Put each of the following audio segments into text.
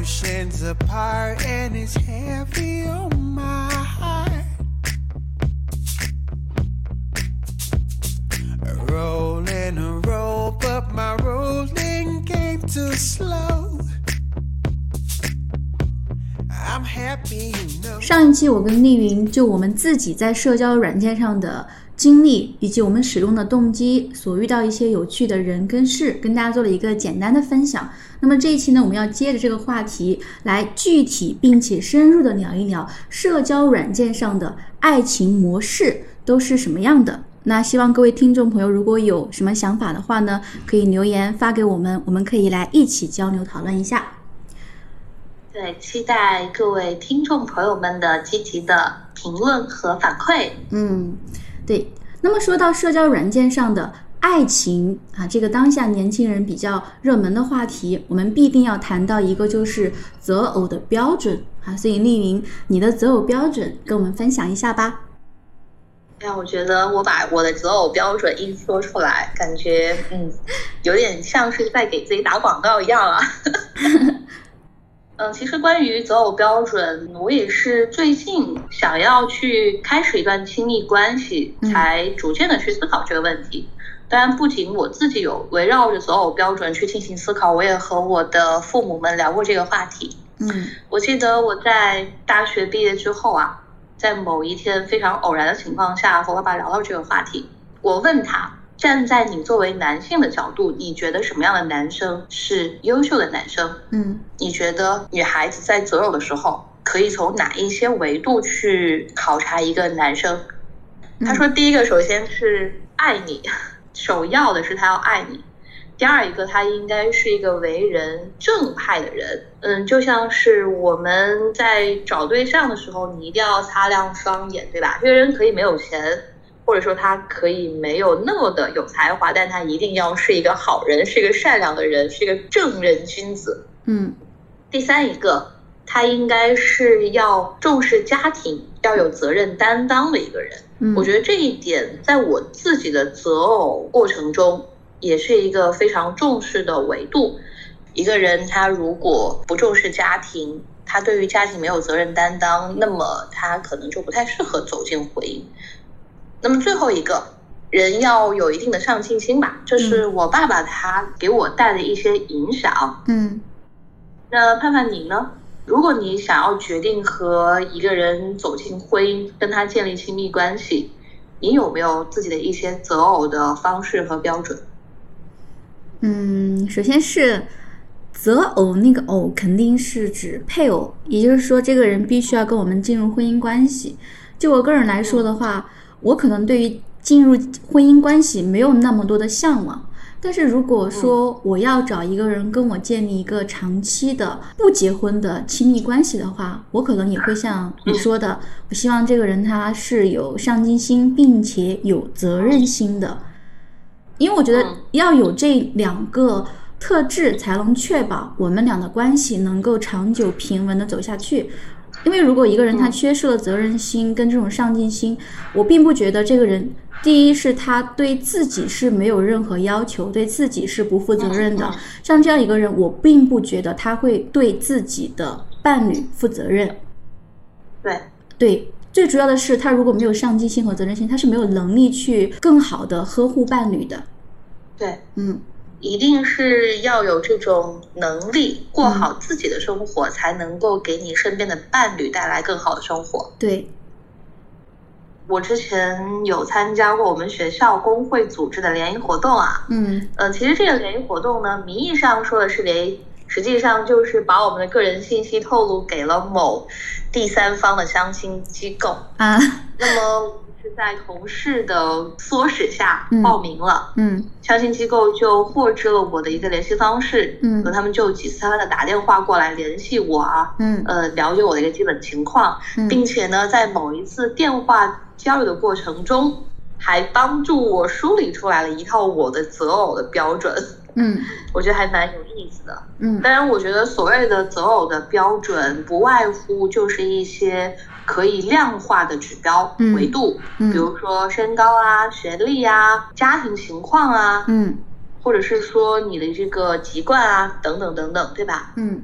oceans apart and it's heavy on my heart. Rolling a roll, but my rolling came too slow. I'm happy, you know. 上一期我跟丽云就我们自己在社交软件上的 经历，以及我们使用的动机，所遇到一些有趣的人跟事，跟大家做了一个简单的分享。那么这一期呢，我们要接着这个话题来具体并且深入的聊一聊社交软件上的爱情模式都是什么样的。那希望各位听众朋友，如果有什么想法的话呢，可以留言发给我们，我们可以来一起交流讨论一下。对，期待各位听众朋友们的积极的评论和反馈。嗯，对。那么说到社交软件上的爱情啊，这个当下年轻人比较热门的话题，我们必定要谈到一个就是择偶的标准啊。所以丽云，你的择偶标准跟我们分享一下吧。哎呀，我觉得我把我的择偶标准一说出来，感觉嗯，有点像是在给自己打广告一样啊。嗯，其实关于择偶标准，我也是最近想要去开始一段亲密关系，才逐渐的去思考这个问题。当然，不仅我自己有围绕着择偶标准去进行思考，我也和我的父母们聊过这个话题。嗯，我记得我在大学毕业之后啊，在某一天非常偶然的情况下和爸爸聊到这个话题，我问他。站在你作为男性的角度，你觉得什么样的男生是优秀的男生？嗯，你觉得女孩子在择偶的时候，可以从哪一些维度去考察一个男生？他说，第一个首先是爱你，首要的是他要爱你。第二一个，他应该是一个为人正派的人。嗯，就像是我们在找对象的时候，你一定要擦亮双眼，对吧？这个人可以没有钱。或者说他可以没有那么的有才华，但他一定要是一个好人，是一个善良的人，是一个正人君子。嗯，第三一个，他应该是要重视家庭，要有责任担当的一个人。嗯，我觉得这一点在我自己的择偶过程中也是一个非常重视的维度。一个人他如果不重视家庭，他对于家庭没有责任担当，那么他可能就不太适合走进婚姻。那么最后一个人要有一定的上进心吧，这是我爸爸他给我带的一些影响。嗯，那盼盼你呢？如果你想要决定和一个人走进婚姻，跟他建立亲密关系，你有没有自己的一些择偶的方式和标准？嗯，首先是择偶，那个偶肯定是指配偶，也就是说这个人必须要跟我们进入婚姻关系。就我个人来说的话。我可能对于进入婚姻关系没有那么多的向往，但是如果说我要找一个人跟我建立一个长期的不结婚的亲密关系的话，我可能也会像你说的，我希望这个人他是有上进心并且有责任心的，因为我觉得要有这两个特质，才能确保我们俩的关系能够长久平稳的走下去。因为如果一个人他缺失了责任心跟这种上进心，我并不觉得这个人，第一是他对自己是没有任何要求，对自己是不负责任的。像这样一个人，我并不觉得他会对自己的伴侣负责任。对对，最主要的是他如果没有上进心和责任心，他是没有能力去更好的呵护伴侣的。对，嗯。一定是要有这种能力，过好自己的生活，才能够给你身边的伴侣带来更好的生活。对，我之前有参加过我们学校工会组织的联谊活动啊。嗯，呃，其实这个联谊活动呢，名义上说的是联谊，实际上就是把我们的个人信息透露给了某第三方的相亲机构啊。那么。是在同事的唆使下报名了，嗯，相亲机构就获知了我的一个联系方式，嗯，和他们就几次三番的打电话过来联系我啊，嗯，呃，了解我的一个基本情况，并且呢，在某一次电话交流的过程中，还帮助我梳理出来了一套我的择偶的标准，嗯，我觉得还蛮有意思的，嗯，当然，我觉得所谓的择偶的标准，不外乎就是一些。可以量化的指标维度，比如说身高啊、学历啊、家庭情况啊，嗯，或者是说你的这个籍贯啊，等等等等，对吧？嗯，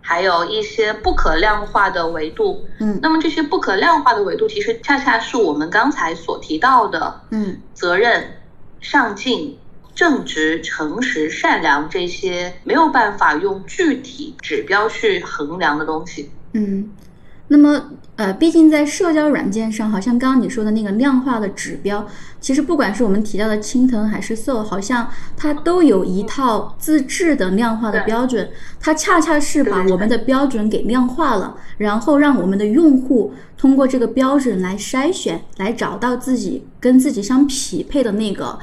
还有一些不可量化的维度。嗯那么这些不可量化的维度，其实恰恰是我们刚才所提到的嗯责任、上进、正直、诚实、善良这些没有办法用具体指标去衡量的东西。嗯，那么呃，毕竟在社交软件上，好像刚刚你说的那个量化的指标，其实不管是我们提到的青藤还是 Soul，好像它都有一套自制的量化的标准，它恰恰是把我们的标准给量化了，然后让我们的用户通过这个标准来筛选，来找到自己跟自己相匹配的那个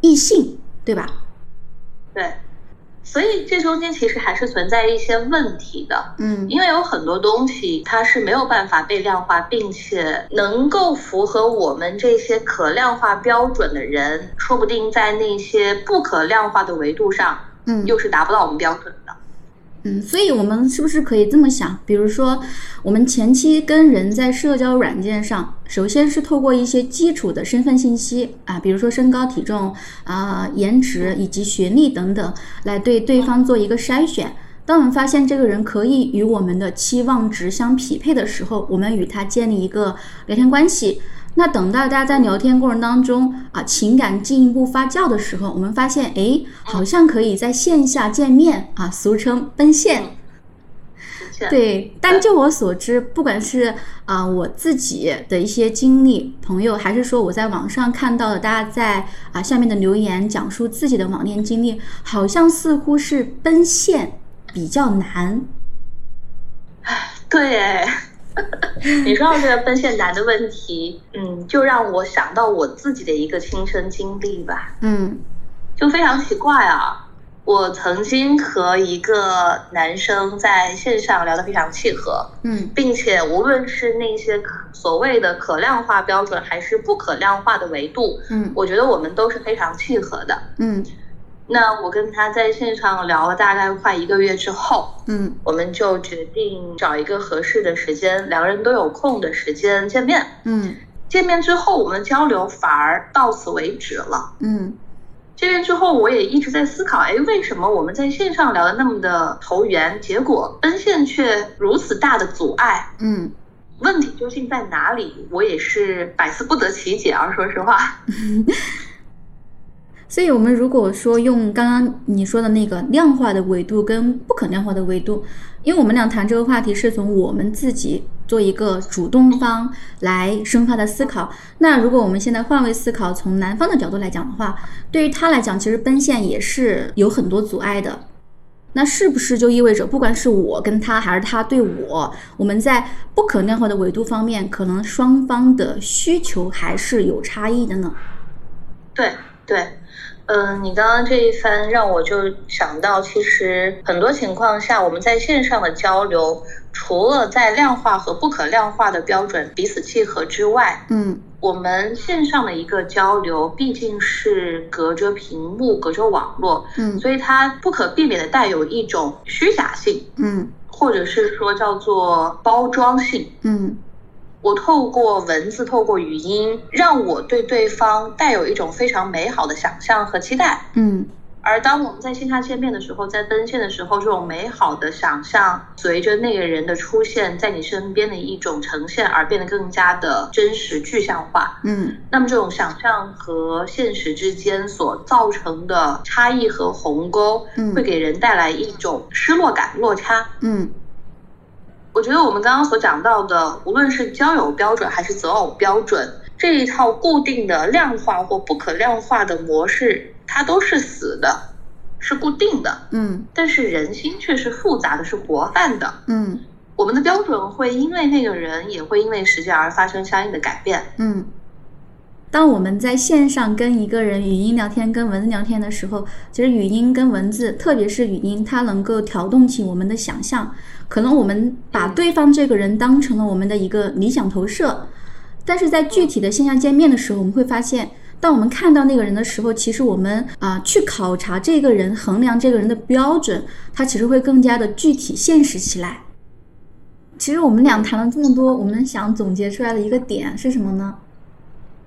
异性，对吧？对，所以这中间其实还是存在一些问题的。嗯因为有很多东西它是没有办法被量化，并且能够符合我们这些可量化标准的人，说不定在那些不可量化的维度上，嗯又是达不到我们标准的。嗯，所以我们是不是可以这么想？比如说，我们前期跟人在社交软件上，首先是透过一些基础的身份信息啊，比如说身高、体重啊、颜值以及学历等等，来对对方做一个筛选。当我们发现这个人可以与我们的期望值相匹配的时候，我们与他建立一个聊天关系。那等到大家在聊天过程当中啊，情感进一步发酵的时候，我们发现，哎，好像可以在线下见面啊，俗称奔现。对，但就我所知，不管是啊、我自己的一些经历、朋友，还是说我在网上看到的大家在啊、下面的留言讲述自己的网恋经历，好像似乎是奔现比较难。对哎，你说到这个奔现难的问题，嗯，就让我想到我自己的一个亲身经历吧。嗯就非常奇怪啊！我曾经和一个男生在线上聊得非常契合，嗯并且无论是那些可所谓的可量化标准，还是不可量化的维度，嗯我觉得我们都是非常契合的。嗯那我跟他在线上聊了大概快一个月之后，嗯我们就决定找一个合适的时间，两个人都有空的时间见面。嗯见面之后，我们的交流反而到此为止了。嗯见面之后，我也一直在思考，哎，为什么我们在线上聊的那么的投缘，结果奔现却如此大的阻碍？嗯问题究竟在哪里？我也是百思不得其解啊，说实话。所以，我们如果说用刚刚你说的那个量化的维度跟不可量化的维度，因为我们俩谈这个话题是从我们自己做一个主动方来生发的思考。那如果我们现在换位思考，从男方的角度来讲的话，对于他来讲，其实奔现也是有很多阻碍的。那是不是就意味着，不管是我跟他，还是他对我，我们在不可量化的维度方面，可能双方的需求还是有差异的呢？对对，嗯、你刚刚这一番让我就想到，其实很多情况下，我们在线上的交流，除了在量化和不可量化的标准彼此契合之外，嗯。我们线上的一个交流毕竟是隔着屏幕、隔着网络，嗯。所以它不可避免的带有一种虚假性，嗯。或者是说叫做包装性。嗯我透过文字、透过语音，让我对对方带有一种非常美好的想象和期待。嗯而当我们在线下见面的时候，在奔现的时候，这种美好的想象随着那个人的出现在你身边的一种呈现而变得更加的真实具象化。嗯那么这种想象和现实之间所造成的差异和鸿沟，嗯会给人带来一种失落感、落差。嗯我觉得我们刚刚所讲到的，无论是交友标准还是择偶标准，这一套固定的量化或不可量化的模式，它都是死的，是固定的。嗯但是人心却是复杂的，是活泛的。嗯我们的标准会因为那个人，也会因为时间而发生相应的改变。嗯。当我们在线上跟一个人语音聊天、跟文字聊天的时候，其实语音跟文字，特别是语音，它能够调动起我们的想象。可能我们把对方这个人当成了我们的一个理想投射，但是在具体的线下见面的时候，我们会发现，当我们看到那个人的时候，其实我们啊、去考察这个人、衡量这个人的标准，它其实会更加的具体、现实起来。其实我们俩谈了这么多，我们想总结出来的一个点是什么呢？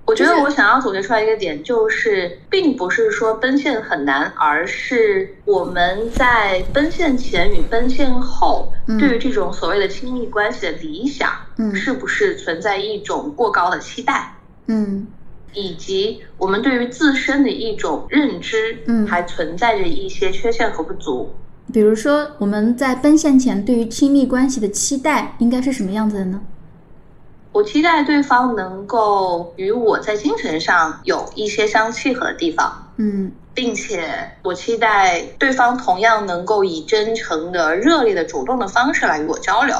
我觉得我想要总结出来一个点，就是并不是说奔现很难，而是我们在奔现前与奔现后，嗯对于这种所谓的亲密关系的理想，嗯是不是存在一种过高的期待，嗯以及我们对于自身的一种认知，嗯还存在着一些缺陷和不足。比如说我们在奔现前对于亲密关系的期待应该是什么样子的呢？我期待对方能够与我在精神上有一些相契合的地方，嗯。并且我期待对方同样能够以真诚的、热烈的、主动的方式来与我交流。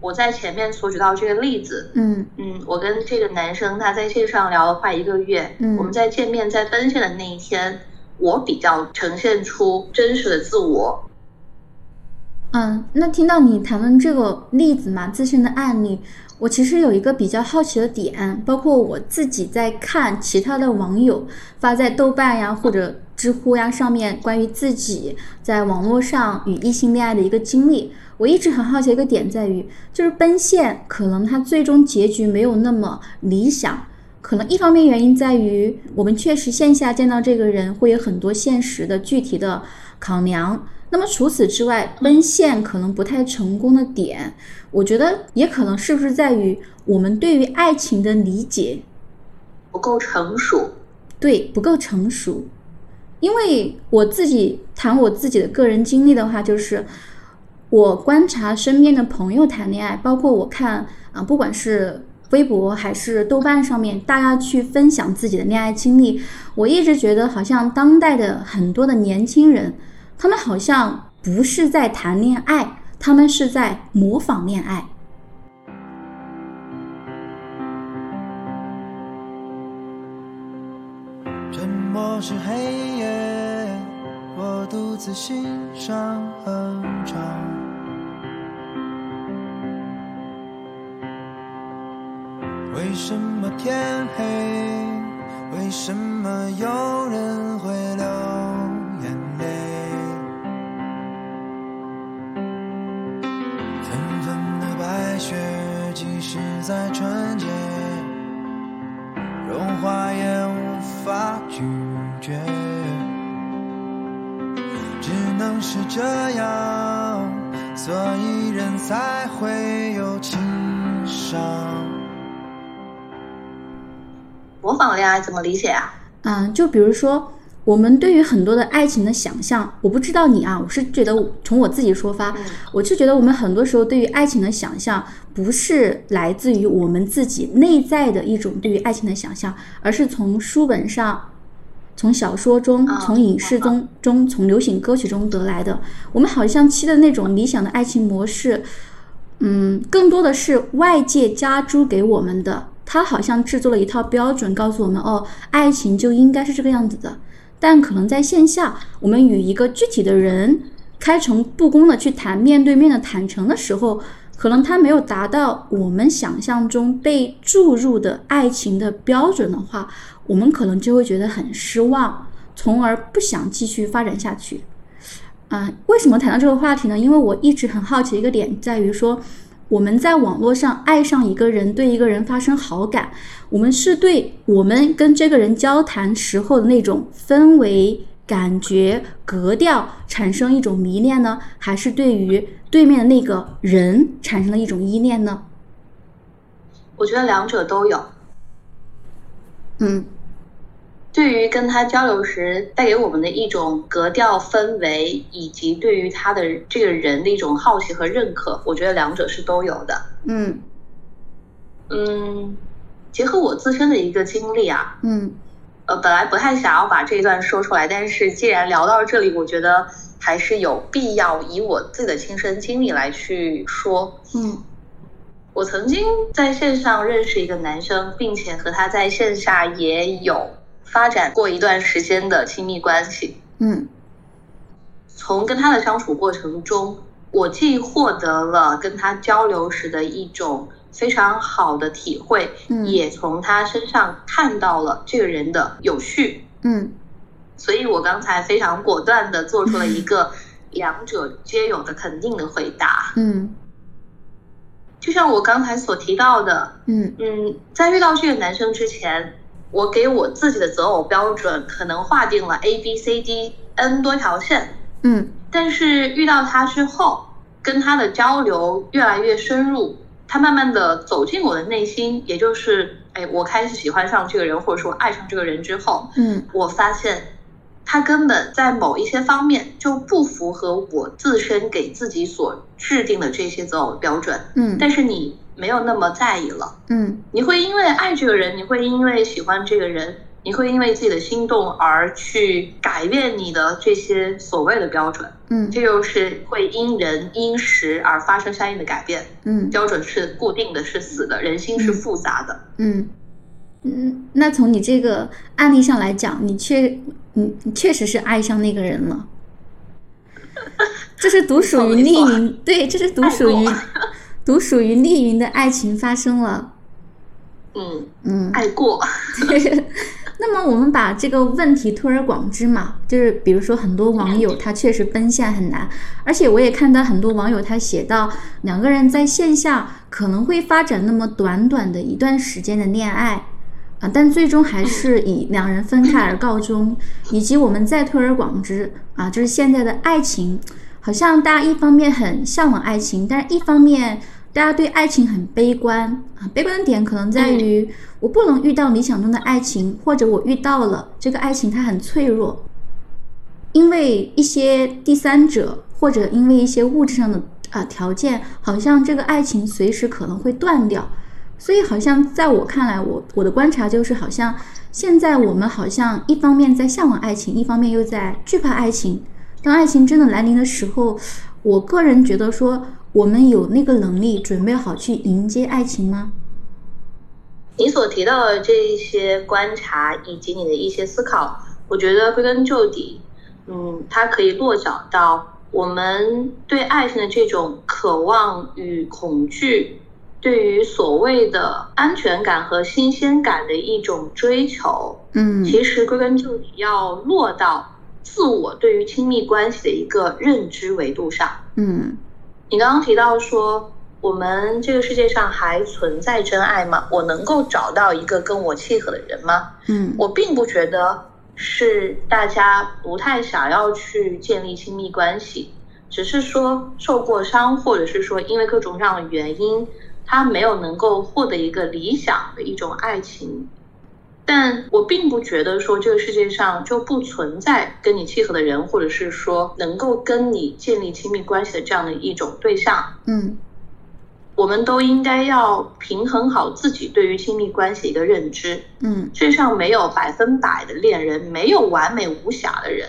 我在前面所举到这个例子，嗯。嗯，我跟这个男生他在线上聊了快一个月，嗯。我们在见面在奔现的那一天，我比较呈现出真实的自我，嗯，那听到你谈论这个例子嘛，自身的案例，我其实有一个比较好奇的点，包括我自己在看其他的网友发在豆瓣呀或者知乎呀上面关于自己在网络上与异性恋爱的一个经历，我一直很好奇一个点在于，就是奔现可能它最终结局没有那么理想。可能一方面原因在于，我们确实线下见到这个人会有很多现实的具体的考量。那么除此之外，奔现可能不太成功的点，我觉得也可能是不是在于我们对于爱情的理解不够成熟。对不够成熟。因为我自己谈我自己的个人经历的话，就是我观察身边的朋友谈恋爱，包括我看啊，不管是微博还是豆瓣上面，大家去分享自己的恋爱经历，我一直觉得好像当代的很多的年轻人，他们好像不是在谈恋爱，他们是在模仿恋爱。沉默是黑夜，我独自欣赏哼唱。为什么天黑？为什么有人会白雪，即使在纯洁。融化也无法拒绝，只能是这样，所以人才会有情伤。模仿恋爱怎么理解啊？嗯，就比如说，我们对于很多的爱情的想象，我不知道你啊，我是觉得从我自己出发，我是觉得我们很多时候对于爱情的想象，不是来自于我们自己内在的一种对于爱情的想象，而是从书本上。从小说中、啊从影视中、中、从流行歌曲中得来的，我们好像期的那种理想的爱情模式，嗯，更多的是外界加诸给我们的。他好像制作了一套标准，告诉我们哦，爱情就应该是这个样子的。但可能在线下，我们与一个具体的人开诚布公的去谈，面对面的坦诚的时候，可能他没有达到我们想象中被注入的爱情的标准的话，我们可能就会觉得很失望，从而不想继续发展下去。嗯、为什么谈到这个话题呢？因为我一直很好奇一个点在于说，我们在网络上爱上一个人，对一个人发生好感，我们是对我们跟这个人交谈时候的那种氛围、感觉、格调产生一种迷恋呢，还是对于对面的那个人产生了一种依恋呢？我觉得两者都有。嗯对于跟他交流时带给我们的一种格调氛围，以及对于他的这个人的一种好奇和认可，我觉得两者是都有的。嗯嗯，结合我自身的一个经历啊，嗯呃，本来不太想要把这一段说出来，但是既然聊到这里，我觉得还是有必要以我自己的亲身经历来去说。嗯我曾经在线上认识一个男生，并且和他在线下也有发展过一段时间的亲密关系。嗯从跟他的相处过程中，我既获得了跟他交流时的一种非常好的体会，嗯也从他身上看到了这个人的有序。嗯所以我刚才非常果断的做出了一个 两者皆有的肯定的回答。嗯就像我刚才所提到的，嗯嗯，在遇到这个男生之前，我给我自己的择偶标准可能划定了 A B C D N 多条线，嗯。但是遇到他之后，跟他的交流越来越深入，他慢慢的走进我的内心，也就是，哎，我开始喜欢上这个人，或者说爱上这个人之后，嗯。我发现他根本在某一些方面就不符合我自身给自己所制定的这些择偶标准，嗯。但是你没有那么在意了。嗯你会因为爱这个人，你会因为喜欢这个人，你会因为自己的心动而去改变你的这些所谓的标准，嗯这就是会因人因时而发生相应的改变。嗯标准是固定的，是死的，人心是复杂的。嗯嗯，那从你这个案例上来讲，你确你你确实是爱上那个人了。这是独属于没错丽云，对，这是独属于独属于丽云的爱情发生了。嗯，嗯，爱过，那么我们把这个问题推而广之嘛，就是比如说很多网友他确实奔现很难，而且我也看到很多网友他写到两个人在线下可能会发展那么短短的一段时间的恋爱。啊，但最终还是以两人分开而告终，以及我们再推而广之啊，就是现在的爱情，好像大家一方面很向往爱情，但是一方面大家对爱情很悲观啊。悲观的点可能在于，我不能遇到理想中的爱情，或者我遇到了这个爱情它很脆弱，因为一些第三者或者因为一些物质上的啊条件，好像这个爱情随时可能会断掉。所以好像在我看来，我我的观察就是，好像现在我们好像一方面在向往爱情，一方面又在惧怕爱情。当爱情真的来临的时候，我个人觉得说，我们有那个能力准备好去迎接爱情吗？你所提到的这一些观察以及你的一些思考，我觉得归根究底，嗯，它可以落脚到我们对爱情的这种渴望与恐惧，对于所谓的安全感和新鲜感的一种追求，嗯其实归根究底要落到自我对于亲密关系的一个认知维度上。嗯你刚刚提到说，我们这个世界上还存在真爱吗？我能够找到一个跟我契合的人吗？嗯我并不觉得是大家不太想要去建立亲密关系，只是说受过伤，或者是说因为各种各样的原因，他没有能够获得一个理想的一种爱情。但我并不觉得说这个世界上就不存在跟你契合的人，或者是说能够跟你建立亲密关系的这样的一种对象。嗯我们都应该要平衡好自己对于亲密关系的一个认知。嗯世上没有百分百的恋人，没有完美无瑕的人。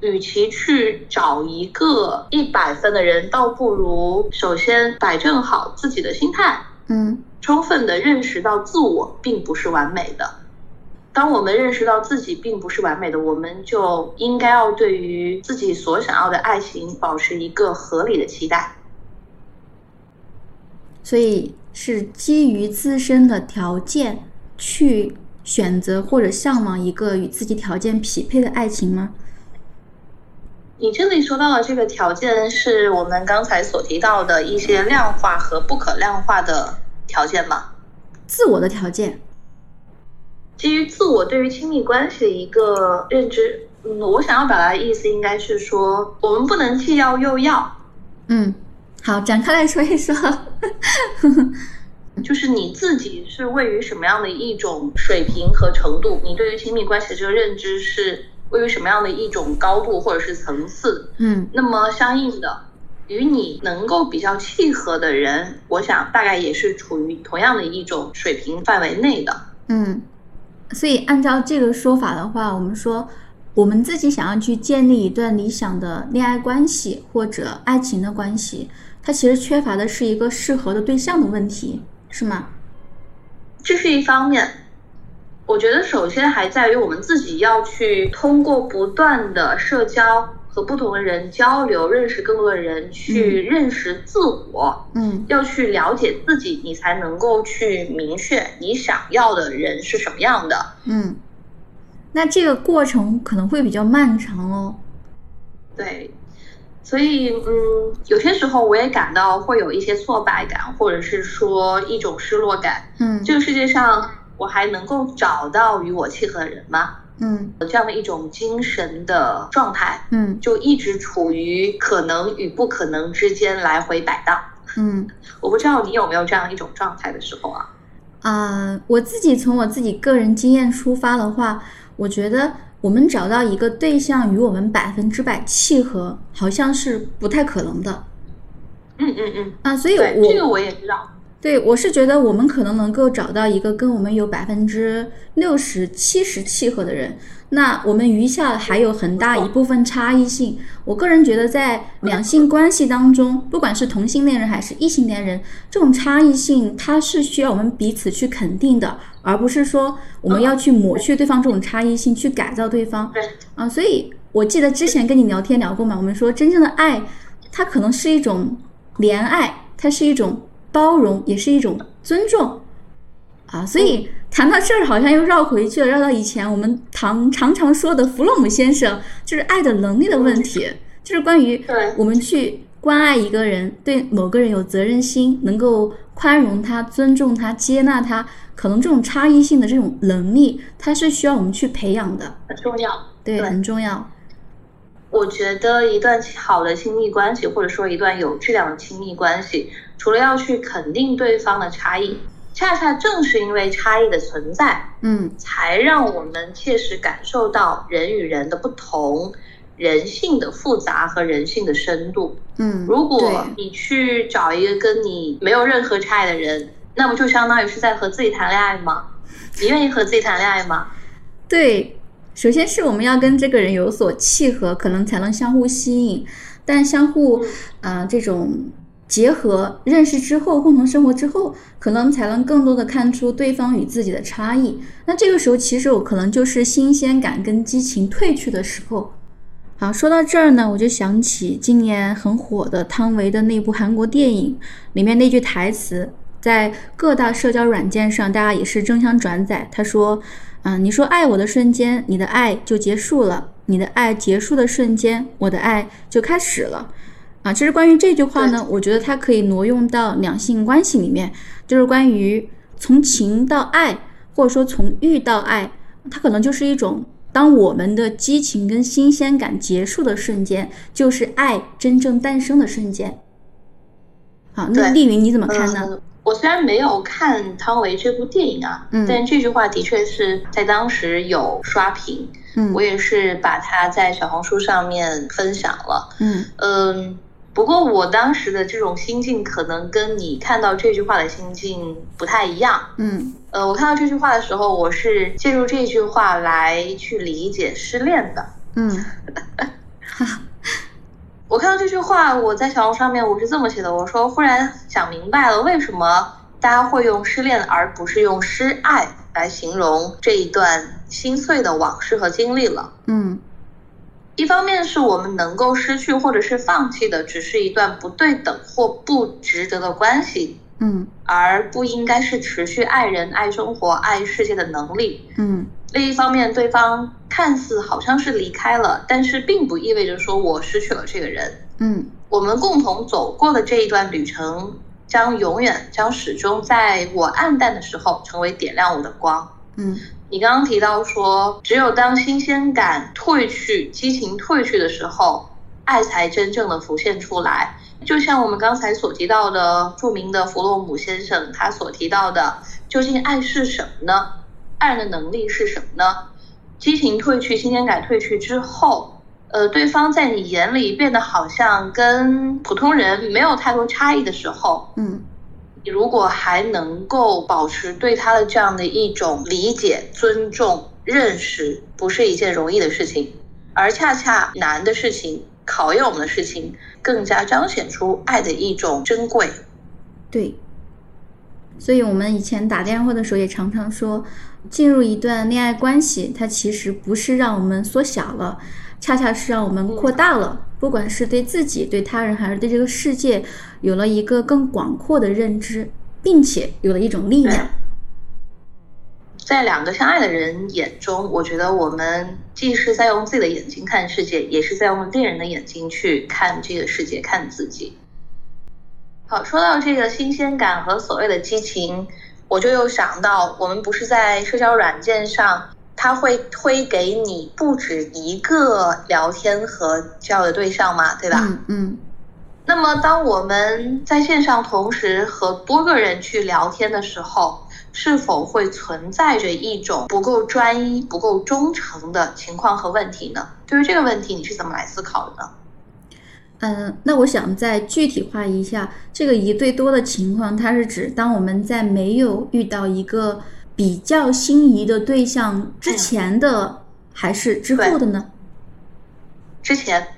与其去找一个一百分的人，倒不如首先摆正好自己的心态，嗯充分的认识到自我并不是完美的。当我们认识到自己并不是完美的，我们就应该要对于自己所想要的爱情保持一个合理的期待。所以是基于自身的条件去选择或者向往一个与自己条件匹配的爱情吗？你这里说到的这个条件，是我们刚才所提到的一些量化和不可量化的条件吗？自我的条件。基于自我对于亲密关系的一个认知，嗯，我想要表达的意思应该是说，我们不能既要又要，嗯，好，展开来说一说。就是你自己是位于什么样的一种水平和程度，你对于亲密关系的这个认知是位于什么样的一种高度或者是层次，嗯那么相应的，与你能够比较契合的人，我想大概也是处于同样的一种水平范围内的。嗯，所以按照这个说法的话，我们说我们自己想要去建立一段理想的恋爱关系或者爱情的关系，它其实缺乏的是一个适合的对象的问题，是吗？这是一方面。我觉得首先还在于我们自己要去通过不断的社交和不同的人交流，认识更多的人，去认识自我，嗯要去了解自己，你才能够去明确你想要的人是什么样的。嗯，那这个过程可能会比较漫长哦。对，所以嗯，有些时候我也感到会有一些挫败感，或者是说一种失落感。嗯这个世界上我还能够找到与我契合的人吗？嗯这样的一种精神的状态，嗯就一直处于可能与不可能之间来回摆荡。嗯我不知道你有没有这样一种状态的时候啊？啊、我自己从我自己个人经验出发的话，我觉得我们找到一个对象与我们百分之百契合，好像是不太可能的嗯嗯嗯，啊。所以，我这个我也知道。对，我是觉得我们可能能够找到一个跟我们有百分之六十、七十契合的人，那我们余下还有很大一部分差异性。我个人觉得，在两性关系当中，不管是同性恋人还是异性恋人，这种差异性它是需要我们彼此去肯定的，而不是说我们要去抹去对方这种差异性，去改造对方。对，啊，所以我记得之前跟你聊天聊过嘛，我们说真正的爱，它可能是一种怜爱，它是一种包容，也是一种尊重啊。所以谈到这儿，好像又绕回去了，绕到以前我们常常常说的弗洛姆先生，就是爱的能力的问题，就是关于我们去关爱一个人，对某个人有责任心，能够宽容他、尊重他、接纳他，可能这种差异性的这种能力，它是需要我们去培养的，很重要。对，对很重要。我觉得一段好的亲密关系，或者说一段有质量的亲密关系，除了要去肯定对方的差异，恰恰正是因为差异的存在，嗯才让我们切实感受到人与人的不同、人性的复杂和人性的深度。嗯，如果你去找一个跟你没有任何差异的人，那不就相当于是在和自己谈恋爱吗？你愿意和自己谈恋爱吗？对，首先是我们要跟这个人有所契合，可能才能相互吸引，但相互啊、呃这种结合、认识之后，共同生活之后，可能才能更多的看出对方与自己的差异。那这个时候，其实我可能就是新鲜感跟激情褪去的时候。好，说到这儿呢，我就想起今年很火的汤唯的那部韩国电影里面那句台词，在各大社交软件上，大家也是争相转载。他说：“嗯、你说爱我的瞬间，你的爱就结束了；你的爱结束的瞬间，我的爱就开始了。”啊，其实关于这句话呢，我觉得它可以挪用到两性关系里面，就是关于从情到爱，或者说从欲到爱，它可能就是一种。当我们的激情跟新鲜感结束的瞬间，就是爱真正诞生的瞬间。好，那对丽云你怎么看呢？呃我虽然没有看汤唯这部电影啊，嗯但这句话的确是在当时有刷屏，嗯我也是把它在小红书上面分享了。嗯嗯，不过我当时的这种心境可能跟你看到这句话的心境不太一样。嗯呃，我看到这句话的时候，我是借助这句话来去理解失恋的。嗯 我看到这句话，我在小红书上面我是这么写的，我说忽然想明白了，为什么大家会用失恋而不是用失爱来形容这一段心碎的往事和经历了。嗯一方面是我们能够失去或者是放弃的，只是一段不对等或不值得的关系，嗯而不应该是持续爱人、爱生活、爱世界的能力。嗯另一方面，对方看似好像是离开了，但是并不意味着说我失去了这个人。嗯我们共同走过的这一段旅程，将永远将始终在我暗淡的时候成为点亮我的光。嗯你刚刚提到说，只有当新鲜感褪去、激情褪去的时候，爱才真正的浮现出来。就像我们刚才所提到的著名的弗洛姆先生，他所提到的，究竟爱是什么呢？爱的能力是什么呢？激情褪去、新鲜感褪去之后，呃，对方在你眼里变得好像跟普通人没有太多差异的时候，嗯你如果还能够保持对他的这样的一种理解、尊重、认识，不是一件容易的事情，而恰恰难的事情、考验我们的事情，更加彰显出爱的一种珍贵。对。所以我们以前打电话的时候也常常说，进入一段恋爱关系，它其实不是让我们缩小了，恰恰是让我们扩大了。不管是对自己、对他人，还是对这个世界，有了一个更广阔的认知，并且有了一种力量。在两个相爱的人眼中，我觉得我们既是在用自己的眼睛看世界，也是在用恋人的眼睛去看这个世界，看自己。好，说到这个新鲜感和所谓的激情，我就又想到，我们不是在社交软件上，他会推给你不止一个聊天和交友的对象嘛，对吧？嗯嗯。那么，当我们在线上同时和多个人去聊天的时候，是否会存在着一种不够专一、不够忠诚的情况和问题呢？对于这个问题，你是怎么来思考的呢？嗯，那我想再具体化一下，这个一对多的情况，它是指当我们在没有遇到一个比较心仪的对象之前的，还是之后的呢？之前。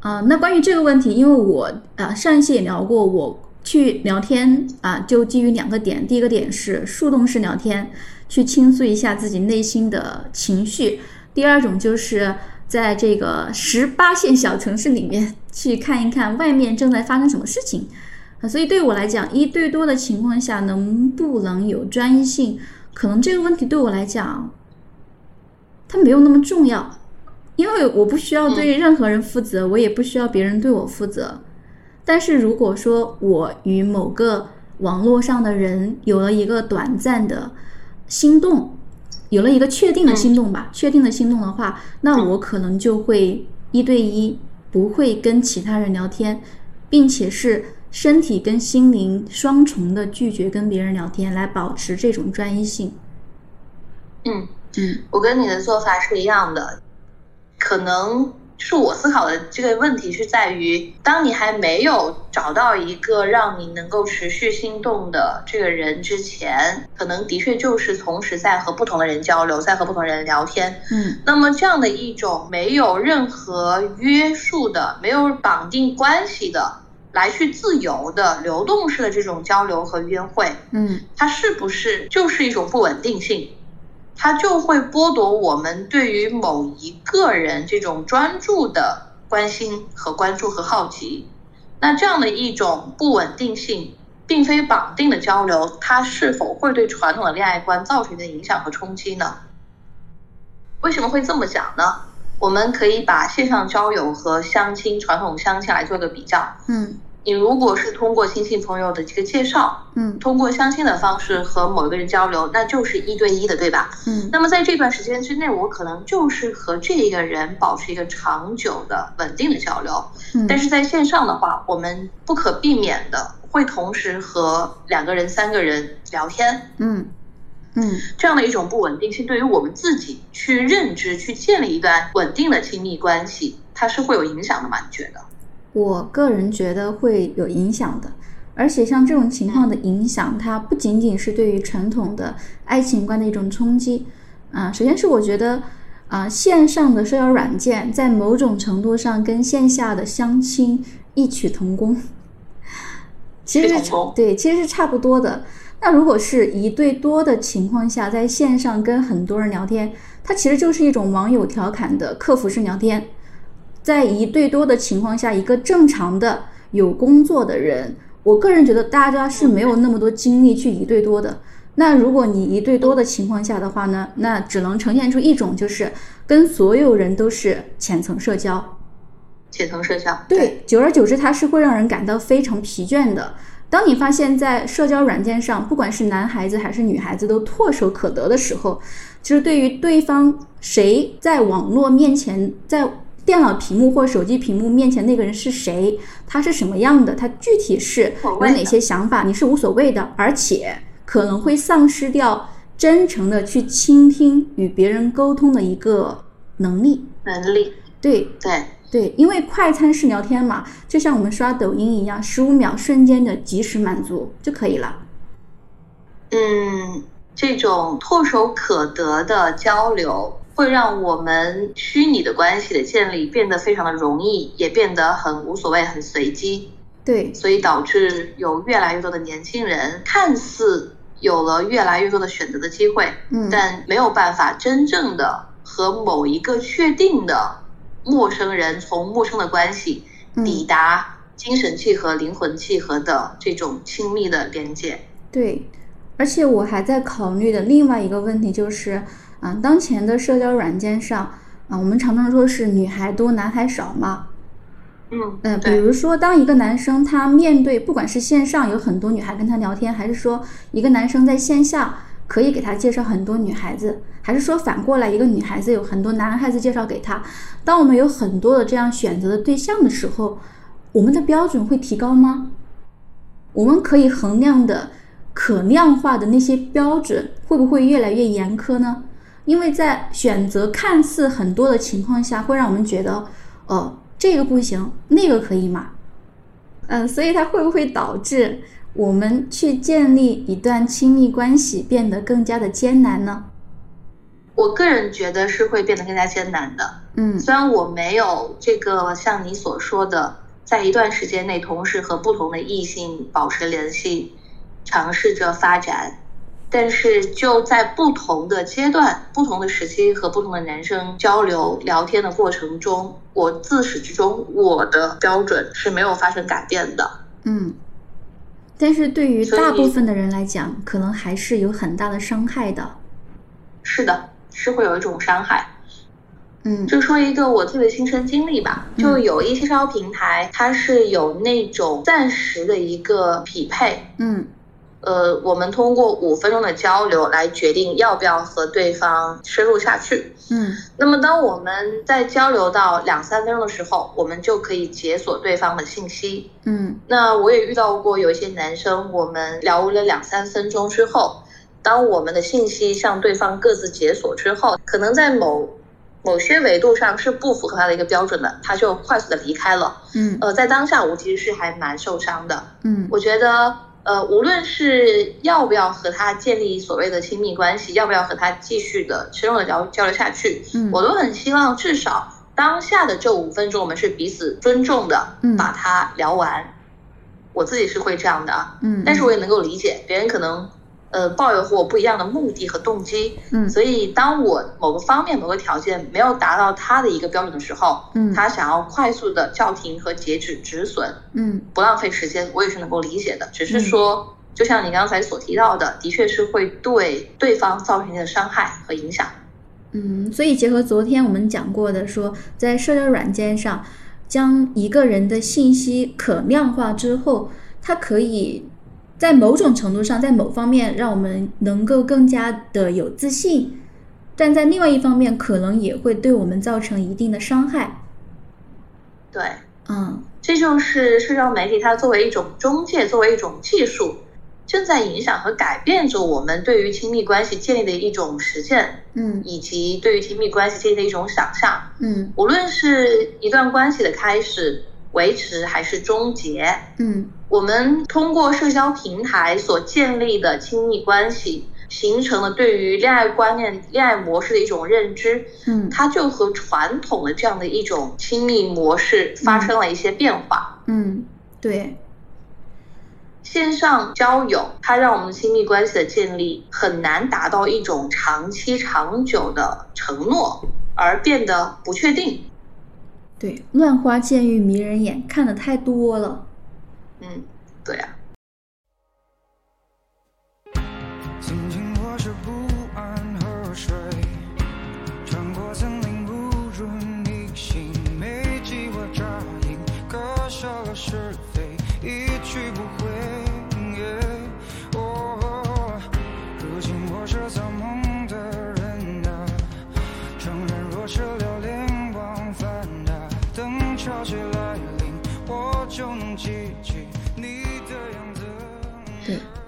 啊，那关于这个问题，因为我啊上一期也聊过，我去聊天啊，就基于两个点，第一个点是树洞式聊天，去倾诉一下自己内心的情绪；第二种就是在这个十八线小城市里面去看一看外面正在发生什么事情啊。所以对我来讲，一对多的情况下能不能有专一性，可能这个问题对我来讲，它没有那么重要。因为我不需要对任何人负责，我也不需要别人对我负责。但是如果说我与某个网络上的人有了一个短暂的心动，有了一个确定的心动吧，确定的心动的话，那我可能就会一对一，不会跟其他人聊天，并且是身体跟心灵双重的拒绝跟别人聊天，来保持这种专一性。嗯嗯，我跟你的做法是一样的。可能是我思考的这个问题是在于，当你还没有找到一个让你能够持续心动的这个人之前，可能的确就是同时在和不同的人交流，在和不同人聊天。嗯，那么这样的一种没有任何约束的、没有绑定关系的、来去自由的、流动式的这种交流和约会，嗯，它是不是就是一种不稳定性？它就会剥夺我们对于某一个人这种专注的关心和关注和好奇。那这样的一种不稳定性，并非绑定的交流，它是否会对传统的恋爱观造成的影响和冲击呢？为什么会这么讲呢？我们可以把线上交友和相亲传统相亲来做个比较。嗯。你如果是通过亲戚朋友的这个介绍，嗯，通过相亲的方式和某一个人交流，那就是一对一的，对吧？嗯，那么在这段时间之内，我可能就是和这一个人保持一个长久的、稳定的交流。嗯，但是在线上的话，我们不可避免的会同时和两个人、三个人聊天。嗯，嗯，这样的一种不稳定性，对于我们自己去认知、去建立一段稳定的亲密关系，它是会有影响的嘛？你觉得？我个人觉得会有影响的，而且像这种情况的影响，它不仅仅是对于传统的爱情观的一种冲击啊。首先是我觉得啊，线上的社交软件在某种程度上跟线下的相亲异曲同工，其实是对，其实是差不多的。那如果是一对多的情况下，在线上跟很多人聊天，它其实就是一种网友调侃的客服式聊天。在一对多的情况下，一个正常的有工作的人，我个人觉得大家是没有那么多精力去一对多的。那如果你一对多的情况下的话呢，那只能呈现出一种就是跟所有人都是浅层社交，浅层社交。对，久而久之，它是会让人感到非常疲倦的。当你发现，在社交软件上，不管是男孩子还是女孩子都唾手可得的时候，就是对于对方谁在网络面前在。电脑屏幕或手机屏幕面前那个人是谁？他是什么样的？他具体是有哪些想法？你是无所谓的，而且可能会丧失掉真诚的去倾听与别人沟通的一个能力。能力，对对对，因为快餐式聊天嘛，就像我们刷抖音一样，十五秒瞬间的及时满足就可以了。嗯，这种唾手可得的交流。会让我们虚拟的关系的建立变得非常的容易，也变得很无所谓、很随机。对，所以导致有越来越多的年轻人看似有了越来越多的选择的机会，嗯，但没有办法真正的和某一个确定的陌生人从陌生的关系抵达精神契合、灵魂契合的这种亲密的连接。对。而且我还在考虑的另外一个问题就是，啊，当前的社交软件上，啊，我们常常说是女孩多男孩少嘛。嗯，呃，比如说，当一个男生他面对不管是线上有很多女孩跟他聊天，还是说一个男生在线下可以给他介绍很多女孩子，还是说反过来一个女孩子有很多男孩子介绍给他，当我们有很多的这样选择的对象的时候，我们的标准会提高吗？我们可以衡量的。可量化的那些标准会不会越来越严苛呢？因为在选择看似很多的情况下，会让我们觉得，哦，这个不行，那个可以吗？嗯，所以它会不会导致我们去建立一段亲密关系变得更加的艰难呢？我个人觉得是会变得更加艰难的。嗯，虽然我没有这个像你所说的，在一段时间内同时和不同的异性保持联系。尝试着发展，但是就在不同的阶段、不同的时期和不同的男生交流聊天的过程中，我自始至终我的标准是没有发生改变的。嗯，但是对于大部分的人来讲，可能还是有很大的伤害的。是的，是会有一种伤害。嗯，就说一个我自己的亲身经历吧，就有一些社交平台，它是有那种暂时的一个匹配。嗯。呃，我们通过五分钟的交流来决定要不要和对方深入下去。嗯，那么当我们在交流到两三分钟的时候，我们就可以解锁对方的信息。嗯，那我也遇到过有一些男生，我们聊了两三分钟之后，当我们的信息向对方各自解锁之后，可能在某某些维度上是不符合他的一个标准的，他就快速的离开了。嗯，呃，在当下我其实是还蛮受伤的。嗯，我觉得。呃，无论是要不要和他建立所谓的亲密关系，要不要和他继续的深入的交交流下去，嗯，我都很希望至少当下的这五分钟，我们是彼此尊重的，嗯，把它聊完。我自己是会这样的，嗯，但是我也能够理解别人可能。呃，抱有和我不一样的目的和动机，嗯，所以当我某个方面、某个条件没有达到他的一个标准的时候，嗯，他想要快速的叫停和截止止损，嗯，不浪费时间，我也是能够理解的。只是说，就像你刚才所提到的，的确是会对对方造成一定的伤害和影响。嗯，所以结合昨天我们讲过的，说在社交软件上，将一个人的信息可量化之后，它可以。在某种程度上，在某方面让我们能够更加的有自信，但在另外一方面，可能也会对我们造成一定的伤害。对，嗯，这就是社交媒体它作为一种中介，作为一种技术，正在影响和改变着我们对于亲密关系建立的一种实践，嗯，以及对于亲密关系建立的一种想象，嗯，无论是一段关系的开始。维持还是终结？嗯，我们通过社交平台所建立的亲密关系，形成了对于恋爱观念、恋爱模式的一种认知。嗯，它就和传统的这样的一种亲密模式发生了一些变化。嗯，对。线上交友，它让我们亲密关系的建立很难达到一种长期长久的承诺，而变得不确定。对，乱花渐欲迷人眼，看的太多了。嗯，对呀。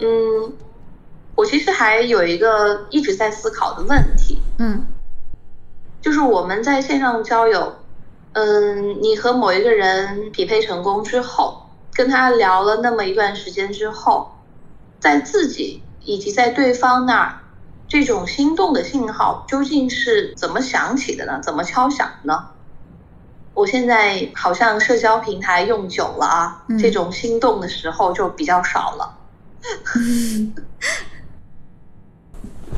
嗯，我其实还有一个一直在思考的问题，嗯，就是我们在线上交友，嗯，你和某一个人匹配成功之后，跟他聊了那么一段时间之后，在自己以及在对方那儿，这种心动的信号究竟是怎么响起的呢？怎么敲响呢？我现在好像社交平台用久了啊，这种心动的时候就比较少了。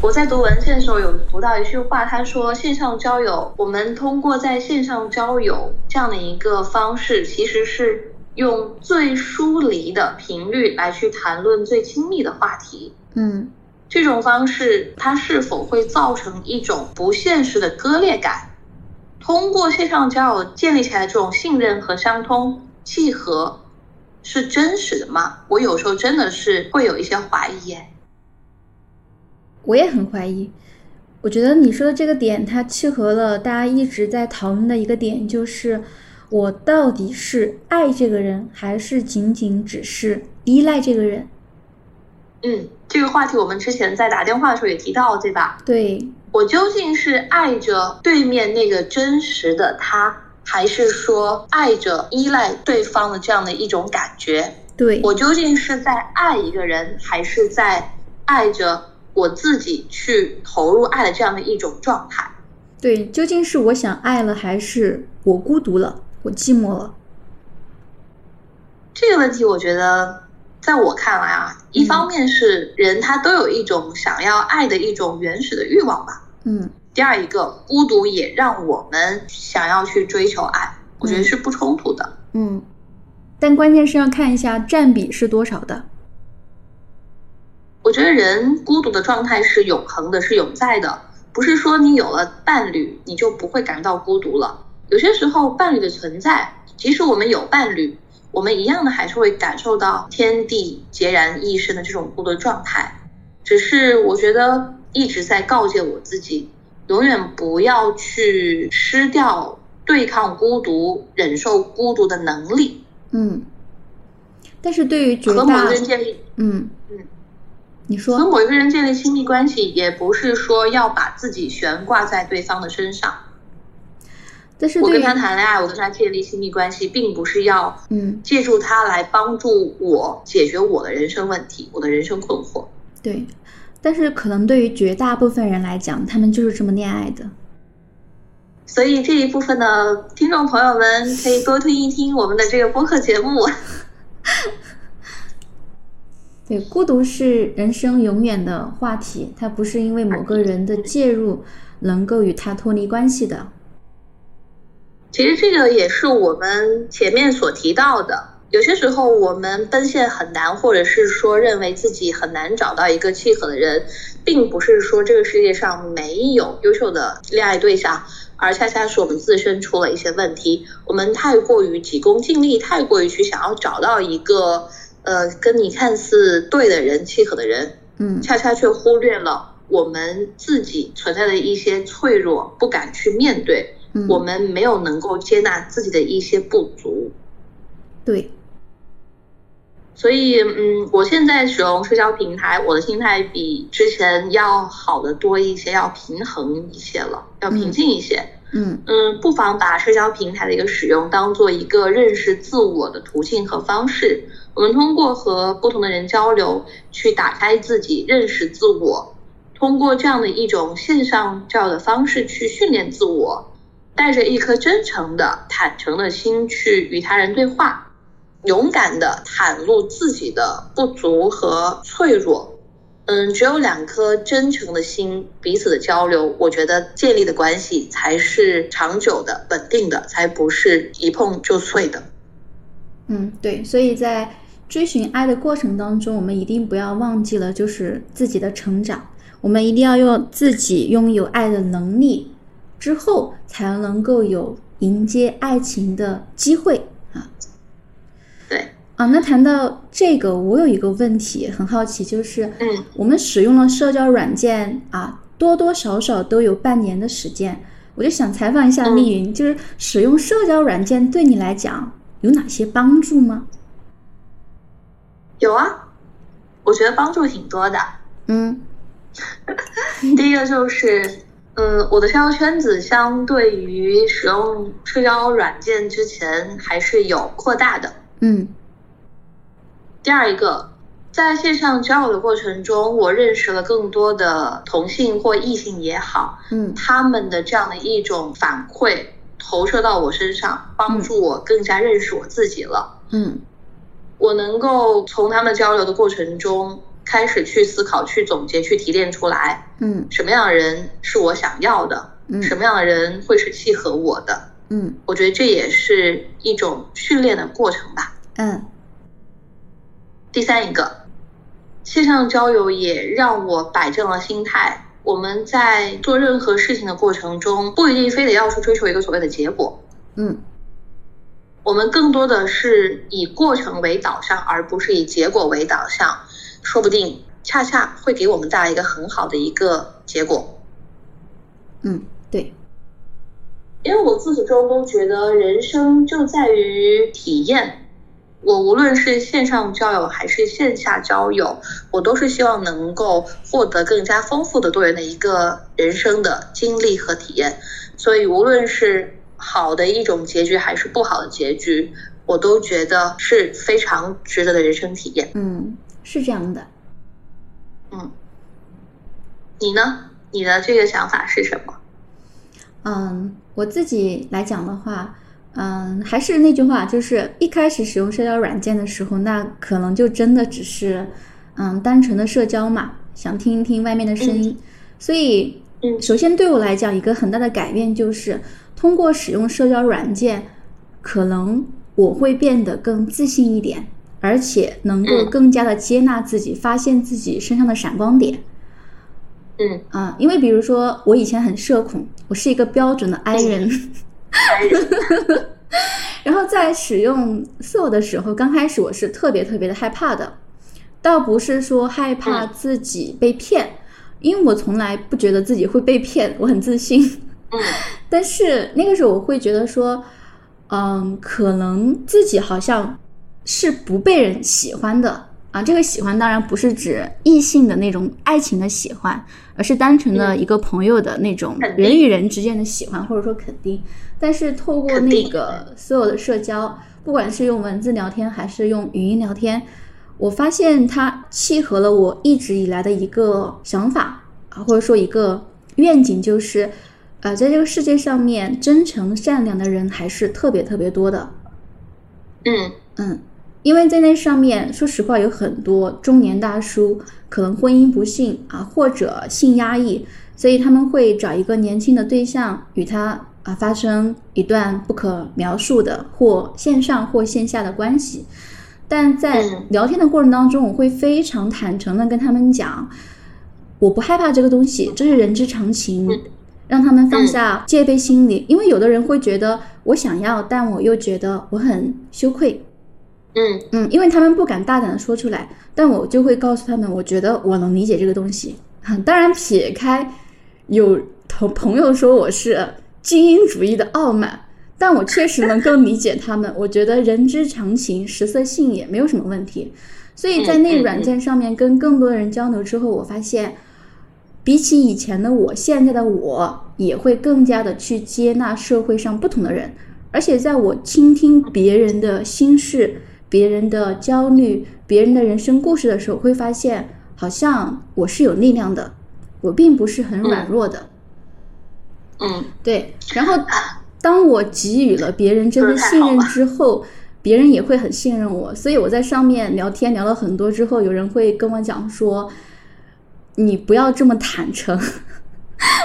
我在读文献的时候有读到一句话，他说线上交友，我们通过在线上交友这样的一个方式，其实是用最疏离的频率来去谈论最亲密的话题。嗯，这种方式它是否会造成一种不现实的割裂感？通过线上交友建立起来这种信任和相通契合，是真实的吗？我有时候真的是会有一些怀疑。我也很怀疑。我觉得你说的这个点，它契合了大家一直在讨论的一个点，就是我到底是爱这个人，还是仅仅只是依赖这个人？嗯，这个话题我们之前在打电话的时候也提到，对吧？对，我究竟是爱着对面那个真实的他，还是说爱着依赖对方的这样的一种感觉？对我究竟是在爱一个人，还是在爱着我自己去投入爱的这样的一种状态？对，究竟是我想爱了，还是我孤独了，我寂寞了？这个问题，我觉得。在我看来啊，一方面是人他都有一种想要爱的一种原始的欲望吧。嗯。第二一个，孤独也让我们想要去追求爱，我觉得是不冲突的。嗯。但关键是要看一下占比是多少的。我觉得人孤独的状态是永恒的，是永在的，不是说你有了伴侣你就不会感到孤独了。有些时候伴侣的存在，即使我们有伴侣。我们一样的还是会感受到天地孑然一身的这种孤独状态，只是我觉得一直在告诫我自己，永远不要去失掉对抗孤独、忍受孤独的能力。嗯，但是对于和某个人建立，嗯嗯，你说和某一个人建立亲密关系，也不是说要把自己悬挂在对方的身上。但是我跟他谈恋爱，我跟他建立亲密关系，并不是要嗯借助他来帮助我解决我的人生问题、我的人生困惑。对，但是可能对于绝大部分人来讲，他们就是这么恋爱的。所以这一部分的听众朋友们可以多听一听我们的这个播客节目。对，孤独是人生永远的话题，它不是因为某个人的介入能够与他脱离关系的。其实这个也是我们前面所提到的，有些时候我们奔现很难，或者是说认为自己很难找到一个契合的人，并不是说这个世界上没有优秀的恋爱对象，而恰恰是我们自身出了一些问题，我们太过于急功近利，太过于去想要找到一个呃跟你看似对的人、契合的人，嗯，恰恰却忽略了我们自己存在的一些脆弱，不敢去面对。我们没有能够接纳自己的一些不足，对，所以嗯，我现在使用社交平台，我的心态比之前要好的多一些，要平衡一些了，要平静一些。嗯嗯，不妨把社交平台的一个使用当做一个认识自我的途径和方式。我们通过和不同的人交流，去打开自己，认识自我。通过这样的一种线上交友的方式去训练自我。带着一颗真诚的、坦诚的心去与他人对话，勇敢的袒露自己的不足和脆弱。嗯，只有两颗真诚的心，彼此的交流，我觉得建立的关系才是长久的、稳定的，才不是一碰就碎的。嗯，对。所以在追寻爱的过程当中，我们一定不要忘记了，就是自己的成长。我们一定要用自己拥有爱的能力。之后才能够有迎接爱情的机会啊！那谈到这个，我有一个问题很好奇，就是嗯，我们使用了社交软件啊，多多少少都有半年的时间，我就想采访一下丽云，就是使用社交软件对你来讲有哪些帮助吗？有啊，我觉得帮助挺多的。嗯，第一个就是。嗯，我的社交圈子相对于使用社交软件之前还是有扩大的。嗯。第二一个，在线上交友的过程中，我认识了更多的同性或异性也好，嗯，他们的这样的一种反馈投射到我身上，帮助我更加认识我自己了。嗯，我能够从他们交流的过程中。开始去思考、去总结、去提炼出来，嗯，什么样的人是我想要的，嗯，什么样的人会是契合我的，嗯，我觉得这也是一种训练的过程吧，嗯。第三一个，线上交友也让我摆正了心态。我们在做任何事情的过程中，不一定非得要去追求一个所谓的结果。嗯，我们更多的是以过程为导向，而不是以结果为导向。说不定恰恰会给我们带来一个很好的一个结果。嗯，对。因为我自始至终都觉得人生就在于体验。我无论是线上交友还是线下交友，我都是希望能够获得更加丰富的多元的一个人生的经历和体验。所以，无论是好的一种结局还是不好的结局，我都觉得是非常值得的人生体验。嗯，是这样的。嗯，你呢？你的这个想法是什么？嗯，我自己来讲的话。嗯，还是那句话，就是一开始使用社交软件的时候，那可能就真的只是，嗯，单纯的社交嘛，想听一听外面的声音。所以，嗯，首先对我来讲，一个很大的改变就是，通过使用社交软件，可能我会变得更自信一点，而且能够更加的接纳自己，发现自己身上的闪光点。嗯，啊，因为比如说我以前很社恐，我是一个标准的 I 人。然后在使用色的时候，刚开始我是特别特别的害怕的，倒不是说害怕自己被骗，因为我从来不觉得自己会被骗，我很自信。嗯，但是那个时候我会觉得说，嗯，可能自己好像是不被人喜欢的。啊，这个喜欢当然不是指异性的那种爱情的喜欢，而是单纯的一个朋友的那种人与人之间的喜欢，或者说肯定。但是透过那个所有的社交，不管是用文字聊天还是用语音聊天，我发现它契合了我一直以来的一个想法啊，或者说一个愿景，就是，呃，在这个世界上面，真诚善良的人还是特别特别多的。嗯嗯。因为在那上面，说实话，有很多中年大叔可能婚姻不幸啊，或者性压抑，所以他们会找一个年轻的对象，与他啊发生一段不可描述的或线上或线下的关系。但在聊天的过程当中，我会非常坦诚的跟他们讲，我不害怕这个东西，这是人之常情，让他们放下戒备心理。因为有的人会觉得我想要，但我又觉得我很羞愧。嗯嗯，因为他们不敢大胆的说出来，但我就会告诉他们，我觉得我能理解这个东西。当然，撇开有同朋友说我是精英主义的傲慢，但我确实能够理解他们。我觉得人之常情，食色性也没有什么问题。所以在那个软件上面跟更多的人交流之后，我发现，比起以前的我，现在的我也会更加的去接纳社会上不同的人，而且在我倾听别人的心事。别人的焦虑，别人的人生故事的时候，会发现好像我是有力量的，我并不是很软弱的。嗯，对。然后，当我给予了别人这份信任之后，别人也会很信任我。所以我在上面聊天聊了很多之后，有人会跟我讲说：“你不要这么坦诚。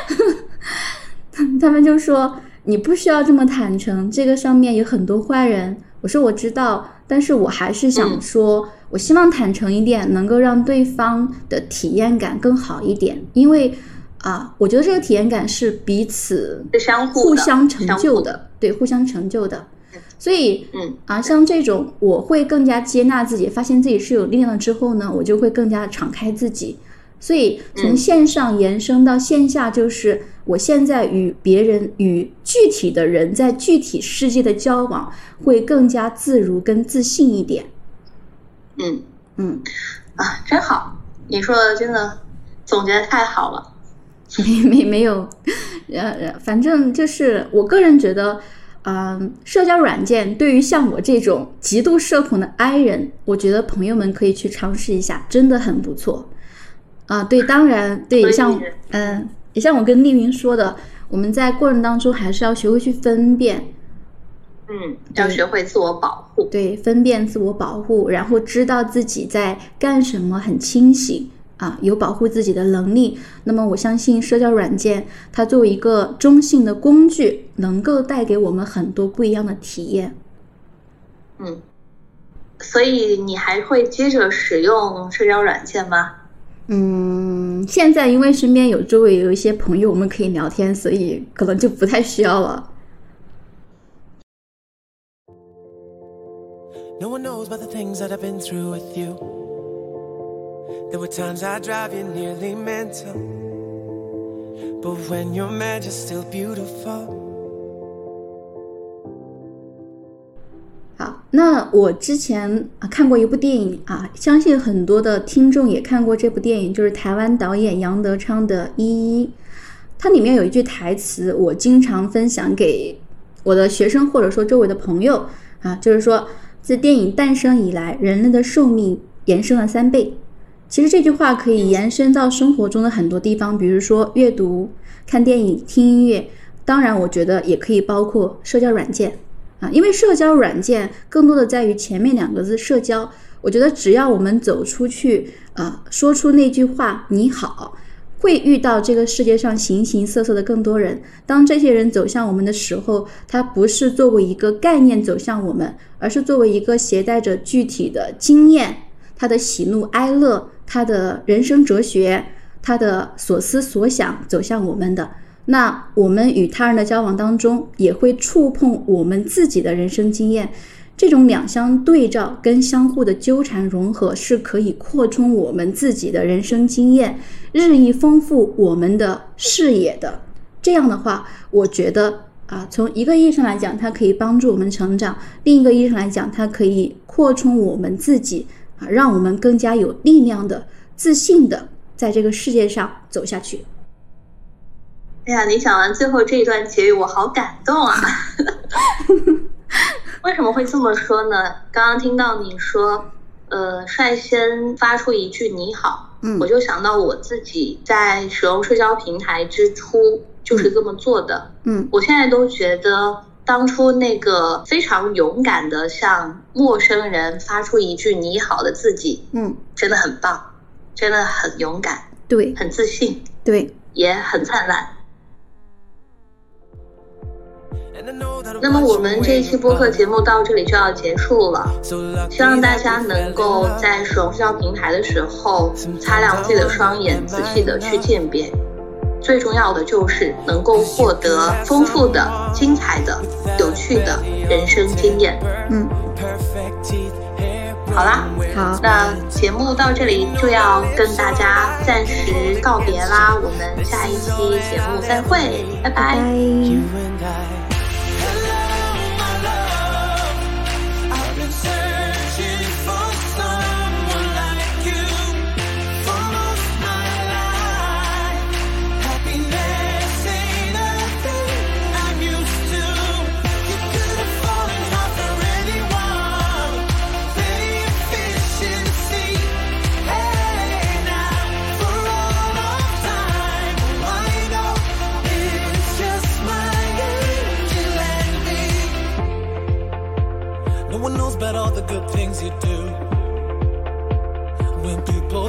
”他们就说：“你不需要这么坦诚，这个上面有很多坏人。”我说：“我知道。”但是我还是想说，我希望坦诚一点，能够让对方的体验感更好一点。因为啊，我觉得这个体验感是彼此相互互相成就的，对，互相成就的。所以，嗯啊，像这种，我会更加接纳自己，发现自己是有力量了之后呢，我就会更加敞开自己。所以从线上延伸到线下，就是我现在与别人、与具体的人在具体世界的交往会更加自如跟自信一点。嗯嗯，啊，真好！你说的真的总结的太好了。没没没有，呃，反正就是我个人觉得，嗯，社交软件对于像我这种极度社恐的 I 人，我觉得朋友们可以去尝试一下，真的很不错。啊，对，当然，对，像，嗯，也像我跟丽云说的，我们在过程当中还是要学会去分辨，嗯，要学会自我保护，对，分辨自我保护，然后知道自己在干什么，很清醒啊，有保护自己的能力。那么，我相信社交软件它作为一个中性的工具，能够带给我们很多不一样的体验。嗯。所以你还会接着使用社交软件吗？嗯，现在因为身边有周围有一些朋友，我们可以聊天，所以可能就不太需要了。No one knows about the things that I've been through with you. There were times I drive you nearly mental. But when you're mad, you're still beautiful. 好，那我之前啊看过一部电影啊，相信很多的听众也看过这部电影，就是台湾导演杨德昌的《一一》。它里面有一句台词，我经常分享给我的学生或者说周围的朋友啊，就是说。自电影诞生以来，人类的寿命延伸了三倍。其实这句话可以延伸到生活中的很多地方，比如说阅读、看电影、听音乐。当然，我觉得也可以包括社交软件因为社交软件更多的在于前面两个字“社交”。我觉得只要我们走出去，啊，说出那句话“你好”。会遇到这个世界上形形色色的更多人。当这些人走向我们的时候，他不是作为一个概念走向我们，而是作为一个携带着具体的经验、他的喜怒哀乐、他的人生哲学、他的所思所想走向我们的。那我们与他人的交往当中，也会触碰我们自己的人生经验。这种两相对照跟相互的纠缠融合，是可以扩充我们自己的人生经验，日益丰富我们的视野的。这样的话，我觉得啊，从一个意义上来讲，它可以帮助我们成长；另一个意义上来讲，它可以扩充我们自己啊，让我们更加有力量的、自信的在这个世界上走下去。哎呀，你讲完最后这一段结语，我好感动啊！为什么会这么说呢？刚刚听到你说，呃，率先发出一句“你好”，嗯，我就想到我自己在使用社交平台之初就是这么做的，嗯，我现在都觉得当初那个非常勇敢的向陌生人发出一句“你好”的自己，嗯，真的很棒，真的很勇敢，对，很自信，对，也很灿烂。那么我们这一期播客节目到这里就要结束了，希望大家能够在使用社交平台的时候擦亮自己的双眼，仔细的去鉴别。最重要的就是能够获得丰富的、精彩的、有趣的人生经验。嗯，好啦，好，那节目到这里就要跟大家暂时告别啦，我们下一期节目再会，拜拜。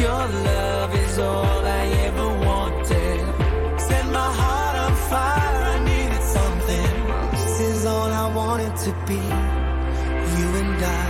Your love is all I ever wanted. Set my heart on fire, I needed something. This is all I wanted to be. You and I.